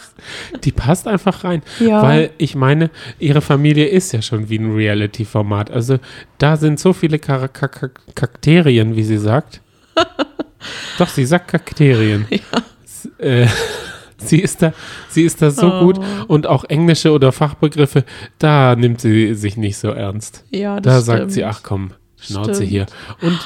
Speaker 2: Die passt einfach rein.
Speaker 1: Ja.
Speaker 2: Weil ich meine, ihre Familie ist ja schon wie ein Reality-Format. Also da sind so viele Char Kakterien, wie sie sagt. Doch, sie sagt Kakterien. S- Äh, sie ist da, sie ist da so
Speaker 1: Oh.
Speaker 2: gut und auch englische oder Fachbegriffe, da nimmt sie sich nicht so ernst.
Speaker 1: Ja,
Speaker 2: Da sagt sie, ach komm, Schnauze
Speaker 1: Stimmt.
Speaker 2: hier. Und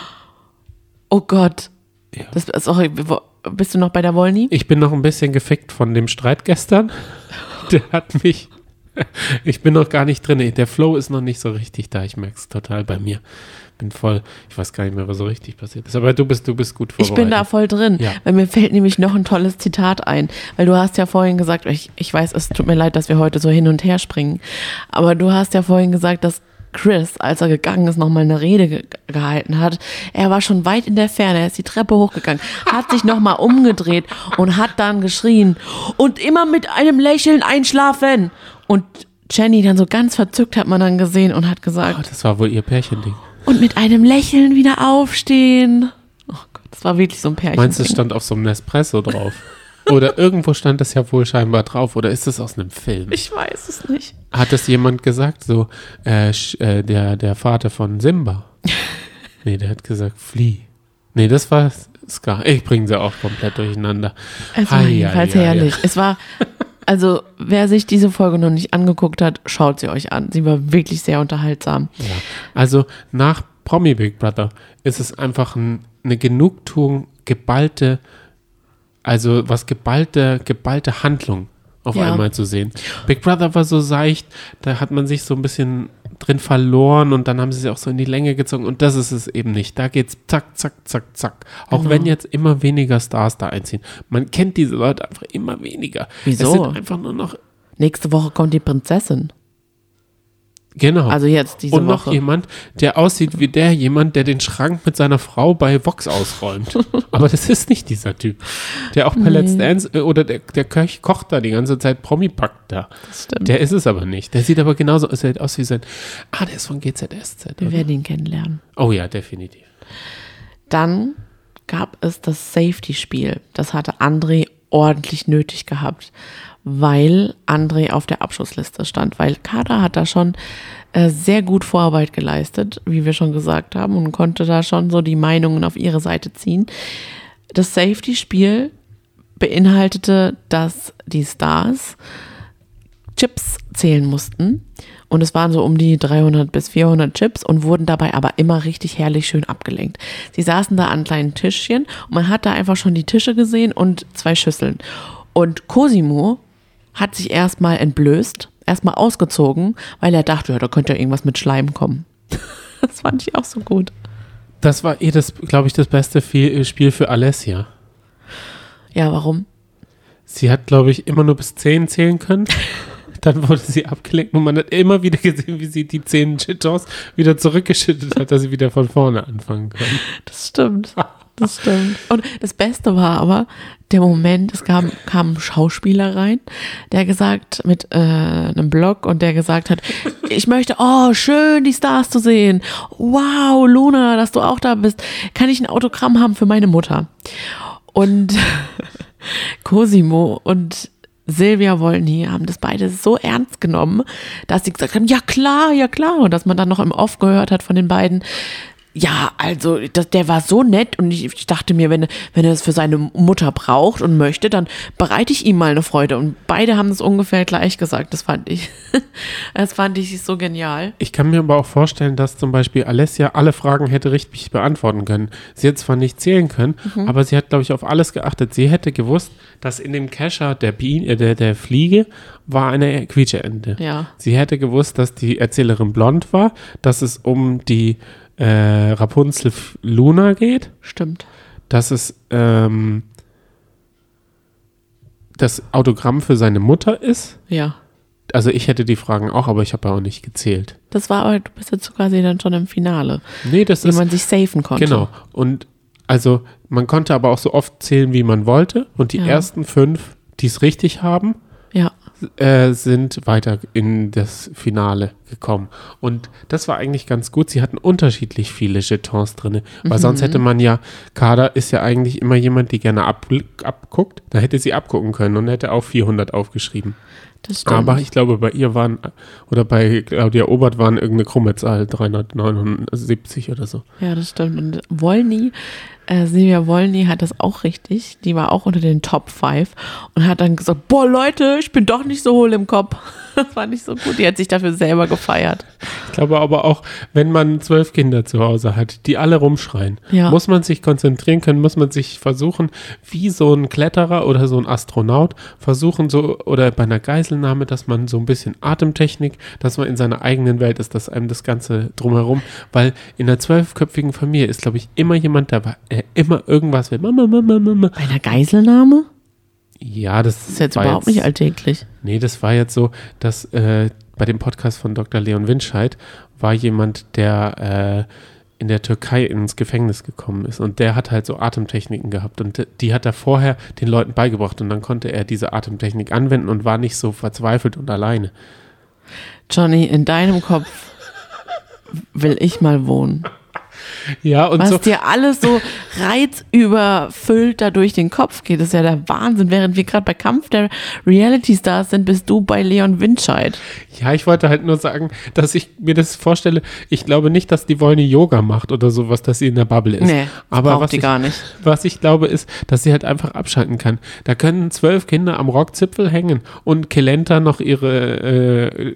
Speaker 1: Oh Gott.
Speaker 2: Ja.
Speaker 1: Das, sorry, wo- bist du noch bei der Wollny?
Speaker 2: Ich bin noch ein bisschen gefickt von dem Streit gestern. Der hat mich. Ich bin noch gar nicht drin. Der Flow ist noch nicht so richtig da. Ich merke es total bei mir. Bin voll. Ich weiß gar nicht mehr, was so richtig passiert ist. Aber du bist, du bist gut
Speaker 1: Ich
Speaker 2: vorbereitet.
Speaker 1: bin da voll drin,
Speaker 2: Ja.
Speaker 1: weil mir fällt nämlich noch ein tolles Zitat ein. Weil du hast ja vorhin gesagt, ich, ich weiß, es tut mir leid, dass wir heute so hin und her springen, aber du hast ja vorhin gesagt, dass Chris, als er gegangen ist, nochmal eine Rede ge gehalten hat. Er war schon weit in der Ferne, er ist die Treppe hochgegangen, hat sich nochmal umgedreht und hat dann geschrien und immer mit einem Lächeln einschlafen. Und Jenny dann so ganz verzückt hat man dann gesehen und hat gesagt,
Speaker 2: Oh, das war wohl ihr Pärchending.
Speaker 1: und mit einem Lächeln wieder aufstehen. Oh Gott, das war wirklich so ein Pärchen.
Speaker 2: Meinst du, es stand auf so einem Nespresso drauf? Oder irgendwo stand das ja wohl scheinbar drauf. Oder ist das aus einem Film?
Speaker 1: Ich weiß es nicht.
Speaker 2: Hat das jemand gesagt? So, äh, äh, der, der Vater von Simba. Nee, der hat gesagt, flieh. Nee, das war Scar. Ich bringe sie auch komplett durcheinander.
Speaker 1: Es war jedenfalls herrlich. Es war, also wer sich diese Folge noch nicht angeguckt hat, schaut sie euch an. Sie war wirklich sehr unterhaltsam.
Speaker 2: Ja. Also nach Promi Big Brother ist es einfach ein, eine Genugtuung, geballte, also was geballte, geballte Handlung auf
Speaker 1: Ja.
Speaker 2: einmal zu sehen. Big Brother war so seicht, da hat man sich so ein bisschen drin verloren und dann haben sie es auch so in die Länge gezogen und das ist es eben nicht. Da geht's zack, zack, zack, zack. Auch
Speaker 1: Genau.
Speaker 2: wenn jetzt immer weniger Stars da einziehen. Man kennt diese Leute einfach immer weniger.
Speaker 1: Wieso?
Speaker 2: Es sind einfach nur noch,
Speaker 1: Nächste Woche kommt die Prinzessin.
Speaker 2: Genau.
Speaker 1: Also jetzt diese
Speaker 2: und noch
Speaker 1: Woche.
Speaker 2: jemand, der aussieht wie der jemand, der den Schrank mit seiner Frau bei Vox ausräumt. Aber das ist nicht dieser Typ. Der auch bei Let's Dance äh, oder der, der Köch kocht da die ganze Zeit Promi-Packt da.
Speaker 1: Das stimmt.
Speaker 2: Der ist es aber nicht. Der sieht aber genauso aus, sieht aus wie sein. Ah, der ist von GZSZ.
Speaker 1: Wir
Speaker 2: Oder?
Speaker 1: werden ihn kennenlernen.
Speaker 2: Oh ja, definitiv.
Speaker 1: Dann gab es das Safety-Spiel. Das hatte André ordentlich nötig gehabt, weil André auf der Abschussliste stand. Weil Kader hat da schon äh, sehr gut Vorarbeit geleistet, wie wir schon gesagt haben, und konnte da schon so die Meinungen auf ihre Seite ziehen. Das Safety-Spiel beinhaltete, dass die Stars Chips zählen mussten. Und es waren so um die 300 bis 400 Chips und wurden dabei aber immer richtig herrlich schön abgelenkt. Sie saßen da an kleinen Tischchen und man hat da einfach schon die Tische gesehen und zwei Schüsseln. Und Cosimo hat sich erstmal entblößt, erstmal ausgezogen, weil er dachte, ja, da könnte ja irgendwas mit Schleim kommen. Das fand ich auch so gut.
Speaker 2: Das war eh das, glaube ich, das beste Fe- Spiel für Alessia.
Speaker 1: Ja, warum?
Speaker 2: Sie hat, glaube ich, immer nur bis 10 zählen können. Dann wurde sie abgelenkt und man hat immer wieder gesehen, wie sie die 10 Cheetos wieder zurückgeschüttet hat, dass sie wieder von vorne anfangen kann.
Speaker 1: Das stimmt. Das stimmt. Und das Beste war aber der Moment, es kam, kam ein Schauspieler rein, der gesagt, mit äh, einem Blog und der gesagt hat, ich möchte, oh, schön, die Stars zu sehen. Wow, Luna, dass du auch da bist. Kann ich ein Autogramm haben für meine Mutter? Und Cosimo und Silvia Wolny haben das beide so ernst genommen, dass sie gesagt haben, ja klar, ja klar. Und dass man dann noch im Off gehört hat von den beiden, ja, also das, der war so nett und ich, ich dachte mir, wenn, wenn er es für seine Mutter braucht und möchte, dann bereite ich ihm mal eine Freude. Und beide haben es ungefähr gleich gesagt. Das fand ich, das fand ich so genial.
Speaker 2: Ich kann mir aber auch vorstellen, dass zum Beispiel Alessia alle Fragen hätte richtig beantworten können. Sie hat zwar nicht zählen können, aber sie hat, glaube ich, auf alles geachtet. Sie hätte gewusst, dass in dem Kescher der, Biene, äh, der, der Fliege war eine Quietscheente.
Speaker 1: Ja.
Speaker 2: Sie hätte gewusst, dass die Erzählerin blond war, dass es um die äh, Rapunzel Luna geht,
Speaker 1: Stimmt.
Speaker 2: dass es ähm, das Autogramm für seine Mutter ist.
Speaker 1: Ja.
Speaker 2: Also ich hätte die Fragen auch, aber ich habe ja auch nicht gezählt.
Speaker 1: Das war aber, du bist jetzt quasi dann schon im Finale,
Speaker 2: Nee, das
Speaker 1: wie
Speaker 2: ist
Speaker 1: man sich safen konnte.
Speaker 2: Genau. Und also man konnte aber auch so oft zählen, wie man wollte. Und die
Speaker 1: Ja.
Speaker 2: ersten fünf, die es richtig haben. Äh, sind weiter in das Finale gekommen. Und das war eigentlich ganz gut. Sie hatten unterschiedlich viele Jetons drin. Weil sonst
Speaker 1: Mhm.
Speaker 2: hätte man ja, Kader ist ja eigentlich immer jemand, die gerne ab, abguckt. Da hätte sie abgucken können und hätte auch 400 aufgeschrieben.
Speaker 1: Das stimmt.
Speaker 2: Aber ich glaube, bei ihr waren, oder bei Claudia Obert waren irgendeine krumme Zahl, 379 oder so.
Speaker 1: Ja, das stimmt. Und Wolny, äh, Silvia Wolny hat das auch richtig. Die war auch unter den Top 5 und hat dann gesagt, boah Leute, ich bin doch nicht so hohl im Kopf. Das fand ich so gut. Die hat sich dafür selber gefeiert.
Speaker 2: Ich glaube aber auch, wenn man zwölf Kinder zu Hause hat, die alle rumschreien,
Speaker 1: Ja.
Speaker 2: muss man sich konzentrieren können, muss man sich versuchen, wie so ein Kletterer oder so ein Astronaut, versuchen so, oder bei einer Geiselnahme, dass man so ein bisschen Atemtechnik, dass man in seiner eigenen Welt ist, dass einem das Ganze drumherum, weil in einer zwölfköpfigen Familie ist, glaube ich, immer jemand dabei, der immer irgendwas will. Mama, Mama, Mama.
Speaker 1: Bei einer Geiselnahme?
Speaker 2: Ja, das,
Speaker 1: Das ist jetzt überhaupt nicht alltäglich.
Speaker 2: Nee, das war jetzt so, dass äh, bei dem Podcast von Dr. Leon Winscheid war jemand, der äh, in der Türkei ins Gefängnis gekommen ist und der hat halt so Atemtechniken gehabt und die hat er vorher den Leuten beigebracht und dann konnte er diese Atemtechnik anwenden und war nicht so verzweifelt und alleine.
Speaker 1: Johnny, in deinem Kopf will ich mal wohnen.
Speaker 2: Ja, und
Speaker 1: Was
Speaker 2: so.
Speaker 1: dir alles so reizüberfüllt da durch den Kopf geht, ist ja der Wahnsinn. Während wir gerade bei Kampf der Reality Stars sind, bist du bei Leon Winscheid.
Speaker 2: Ja, ich wollte halt nur sagen, dass ich mir das vorstelle. Ich glaube nicht, dass die Wollny Yoga macht oder sowas, dass sie in der Bubble ist.
Speaker 1: Nee,
Speaker 2: aber
Speaker 1: braucht
Speaker 2: was
Speaker 1: die
Speaker 2: ich,
Speaker 1: gar nicht.
Speaker 2: was ich glaube, ist, dass sie halt einfach abschalten kann. Da können zwölf Kinder am Rockzipfel hängen und Kelenta noch ihre, äh,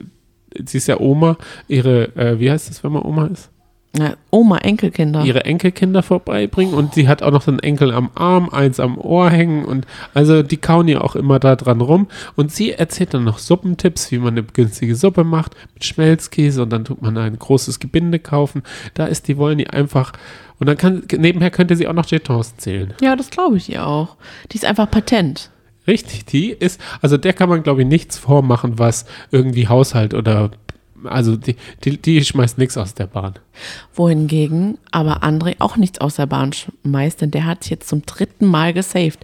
Speaker 2: sie ist ja Oma, ihre, äh, wie heißt das, wenn man Oma ist?
Speaker 1: Ja, Oma, Enkelkinder.
Speaker 2: ihre Enkelkinder vorbeibringen und sie hat auch noch einen Enkel am Arm, eins am Ohr hängen und also die kauen ja auch immer da dran rum und sie erzählt dann noch Suppentipps, wie man eine günstige Suppe macht mit Schmelzkäse und dann tut man ein großes Gebinde kaufen. Da ist die Wollny einfach und dann kann nebenher könnte sie auch noch Jetons zählen.
Speaker 1: Ja, das glaube ich ihr auch. Die ist einfach patent.
Speaker 2: Richtig, die ist, also der kann man glaube ich nichts vormachen, was irgendwie Haushalt oder also die, die, die schmeißt nichts aus der Bahn.
Speaker 1: Wohingegen aber André auch nichts aus der Bahn schmeißt, denn der hat sich jetzt zum dritten Mal gesaved.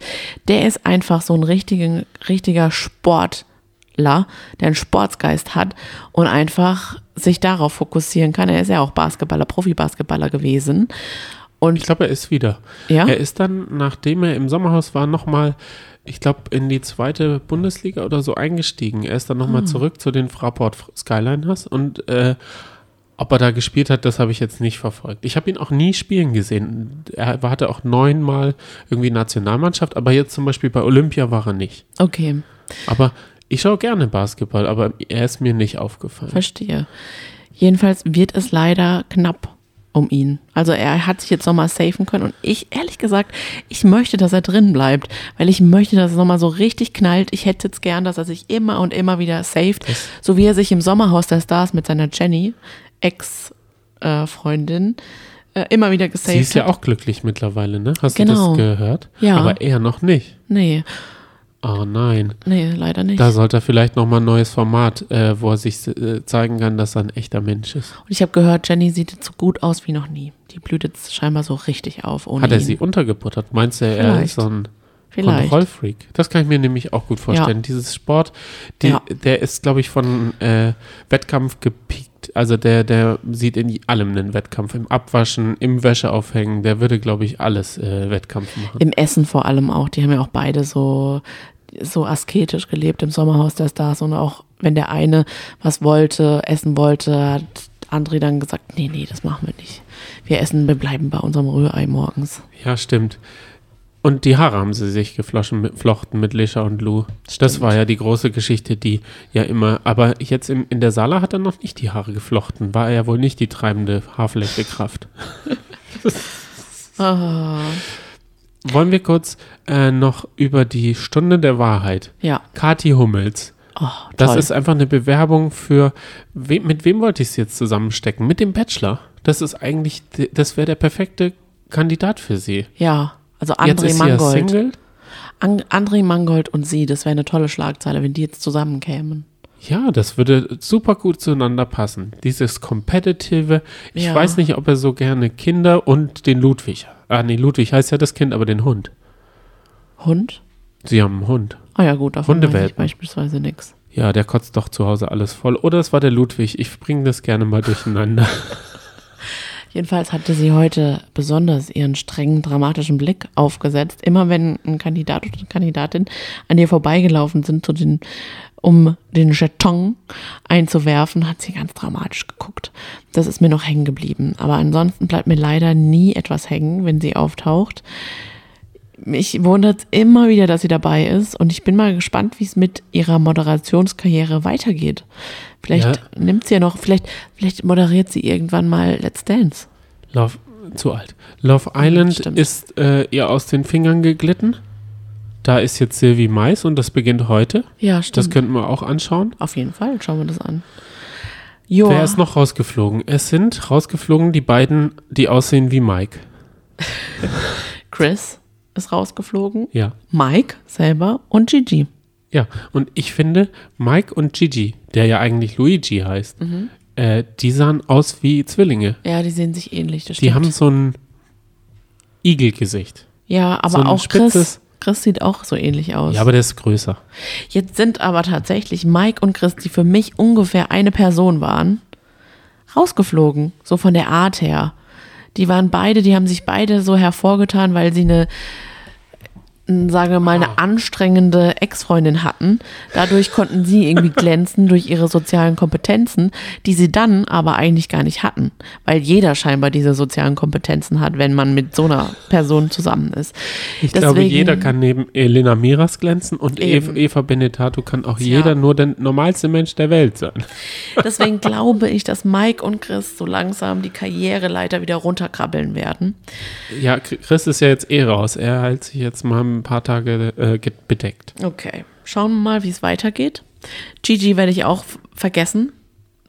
Speaker 1: Der ist einfach so ein richtigen, richtiger Sportler, der einen Sportsgeist hat und einfach sich darauf fokussieren kann. Er ist ja auch Basketballer, Profibasketballer gewesen. Und
Speaker 2: Ich glaube, er ist wieder.
Speaker 1: Ja?
Speaker 2: Er ist dann, nachdem er im Sommerhaus war, nochmal, ich glaube, in die zweite Bundesliga oder so eingestiegen. Er ist dann nochmal zurück zu den Fraport Skyliners und äh, ob er da gespielt hat, das habe ich jetzt nicht verfolgt. Ich habe ihn auch nie spielen gesehen. Er war- hatte auch neunmal irgendwie Nationalmannschaft, aber jetzt zum Beispiel bei Olympia war er nicht.
Speaker 1: okay,
Speaker 2: Aber ich schaue gerne Basketball, aber er ist mir nicht aufgefallen.
Speaker 1: verstehe. Jedenfalls wird es leider knapp um ihn. Also er hat sich jetzt nochmal safen können und ich, ehrlich gesagt, ich möchte, dass er drin bleibt, weil ich möchte, dass es nochmal so richtig knallt. Ich hätte jetzt gern, dass er sich immer und immer wieder saved, so wie er sich im Sommerhaus der Stars mit seiner Jenny, Ex-Freundin, äh, immer wieder gesaved
Speaker 2: Sie ist ja
Speaker 1: hat.
Speaker 2: auch glücklich mittlerweile, ne? Hast du
Speaker 1: Genau.
Speaker 2: das gehört?
Speaker 1: Ja.
Speaker 2: Aber er noch nicht.
Speaker 1: Nee,
Speaker 2: Oh nein.
Speaker 1: nee, leider nicht.
Speaker 2: Da sollte er vielleicht nochmal ein neues Format, äh, wo er sich äh, zeigen kann, dass er ein echter Mensch ist.
Speaker 1: und ich habe gehört, Jenny sieht jetzt so gut aus wie noch nie. Die blüht jetzt scheinbar so richtig auf
Speaker 2: Hat er
Speaker 1: ihn.
Speaker 2: sie untergebuttert? Meinst du, er ist so ein
Speaker 1: Vielleicht.
Speaker 2: Kontrollfreak? Das kann ich mir nämlich auch gut vorstellen. Dieses Sport, die,
Speaker 1: Ja.
Speaker 2: der ist, glaube ich, von äh, Wettkampf gepiekt. Also der, der sieht in allem einen Wettkampf. Im Abwaschen, im Wäscheaufhängen. Der würde, glaube ich, alles äh, Wettkampf machen.
Speaker 1: Im Essen vor allem auch. Die haben ja auch beide so, so asketisch gelebt im Sommerhaus der Stars. Und auch wenn der eine was wollte, essen wollte, hat André dann gesagt, nee, nee, das machen wir nicht. Wir essen, wir bleiben bei unserem Rührei morgens.
Speaker 2: Ja, stimmt. Und die Haare haben sie sich geflochten mit, flochten mit Lisha und Lou. Das
Speaker 1: Stimmt.
Speaker 2: war ja die große Geschichte, die ja immer. Aber jetzt im, in der Sala hat er noch nicht die Haare geflochten. War er ja wohl nicht die treibende Haarflechtekraft.
Speaker 1: Ah,
Speaker 2: Wollen wir kurz äh, noch über die Stunde der Wahrheit.
Speaker 1: ja,
Speaker 2: Kati Hummels.
Speaker 1: oh,
Speaker 2: Das ist einfach eine Bewerbung für. We mit wem wollte ich es jetzt zusammenstecken? Mit dem Bachelor. Das ist eigentlich. Das wäre der perfekte Kandidat für sie.
Speaker 1: ja, also
Speaker 2: jetzt
Speaker 1: André
Speaker 2: ist sie ja
Speaker 1: Mangold.
Speaker 2: Single.
Speaker 1: An André Mangold und sie, das wäre eine tolle Schlagzeile, wenn die jetzt zusammenkämen.
Speaker 2: Ja, das würde super gut zueinander passen. Dieses Competitive. Ich
Speaker 1: Ja.
Speaker 2: weiß nicht, ob er so gerne Kinder und den Ludwig. Ah, nee, Ludwig heißt ja das Kind, aber den Hund.
Speaker 1: Hund?
Speaker 2: Sie haben einen Hund.
Speaker 1: Ah ja, gut, davon weiß ich beispielsweise nichts.
Speaker 2: Ja, der kotzt doch zu Hause alles voll. Oder es war der Ludwig. Ich bringe das gerne mal durcheinander.
Speaker 1: Jedenfalls hatte sie heute besonders ihren strengen, dramatischen Blick aufgesetzt. Immer wenn ein Kandidat oder eine Kandidatin an ihr vorbeigelaufen sind, den, um den Jeton einzuwerfen, hat sie ganz dramatisch geguckt. Das ist mir noch hängen geblieben. Aber ansonsten bleibt mir leider nie etwas hängen, wenn sie auftaucht. Mich wundert immer wieder, dass sie dabei ist und ich bin mal gespannt, wie es mit ihrer Moderationskarriere weitergeht. Vielleicht
Speaker 2: Ja.
Speaker 1: nimmt sie ja noch, vielleicht, vielleicht moderiert sie irgendwann mal Let's Dance.
Speaker 2: Love, zu alt. Love Island
Speaker 1: stimmt.
Speaker 2: ist äh, ihr aus den Fingern geglitten. Da ist jetzt Sylvie Mais und das beginnt heute.
Speaker 1: Ja,
Speaker 2: Das
Speaker 1: stimmt.
Speaker 2: könnten wir auch anschauen.
Speaker 1: Auf jeden Fall, schauen wir das an. Joa.
Speaker 2: Wer ist noch rausgeflogen? Es sind rausgeflogen die beiden, die aussehen wie Mike.
Speaker 1: Chris ist rausgeflogen,
Speaker 2: Ja.
Speaker 1: Mike selber und Gigi.
Speaker 2: Ja, und ich finde, Mike und Gigi, der ja eigentlich Luigi heißt,
Speaker 1: Mhm.
Speaker 2: äh, die sahen aus wie Zwillinge.
Speaker 1: Ja, die sehen sich ähnlich. Das
Speaker 2: Die
Speaker 1: stimmt.
Speaker 2: haben so ein Igelgesicht.
Speaker 1: ja, aber
Speaker 2: so
Speaker 1: auch Chris. Chris sieht auch so ähnlich aus.
Speaker 2: Ja, aber der ist größer.
Speaker 1: Jetzt sind aber tatsächlich Mike und Chris, die für mich ungefähr eine Person waren, rausgeflogen, so von der Art her. Die waren beide, die haben sich beide so hervorgetan, weil sie eine, sagen wir mal,
Speaker 2: Ah.
Speaker 1: eine anstrengende Ex-Freundin hatten. Dadurch konnten sie irgendwie glänzen durch ihre sozialen Kompetenzen, die sie dann aber eigentlich gar nicht hatten, weil jeder scheinbar diese sozialen Kompetenzen hat, wenn man mit so einer Person zusammen ist.
Speaker 2: Ich glaube, jeder kann neben Elena Miras glänzen und Eva,
Speaker 1: Eben.
Speaker 2: Eva Benetato kann auch jeder nur der normalste Mensch der Welt sein.
Speaker 1: Deswegen glaube ich, dass Mike und Chris so langsam die Karriereleiter wieder runterkrabbeln werden.
Speaker 2: Ja, Chris ist ja jetzt eh raus. Er hält sich jetzt mal ein paar Tage äh, bedeckt.
Speaker 1: Okay, schauen wir mal, wie es weitergeht. Gigi werde ich auch vergessen.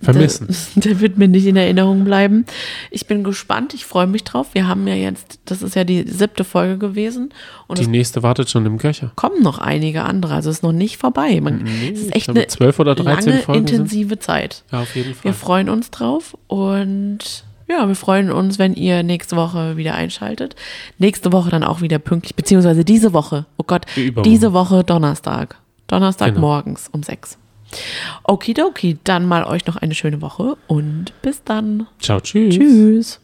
Speaker 2: Vermissen.
Speaker 1: Der, der wird mir nicht in Erinnerung bleiben. Ich bin gespannt, ich freue mich drauf. Wir haben ja jetzt, das ist ja die siebte Folge gewesen und
Speaker 2: Die nächste wartet schon im Köcher.
Speaker 1: kommen noch einige andere. Also es ist noch nicht vorbei. Man, es ist echt eine
Speaker 2: 12 oder 13
Speaker 1: lange,
Speaker 2: Folgen sind-
Speaker 1: intensive Zeit.
Speaker 2: Ja, auf jeden
Speaker 1: Wir
Speaker 2: Fall.
Speaker 1: freuen uns drauf und ja, wir freuen uns, wenn ihr nächste Woche wieder einschaltet. Nächste Woche dann auch wieder pünktlich, beziehungsweise diese Woche, oh Gott,
Speaker 2: Übermorgen.
Speaker 1: diese Woche Donnerstag. Donnerstag
Speaker 2: Genau.
Speaker 1: morgens um sechs. Okidoki, dann mal euch noch eine schöne Woche und bis dann.
Speaker 2: Ciao, tschüss.
Speaker 1: Tschüss.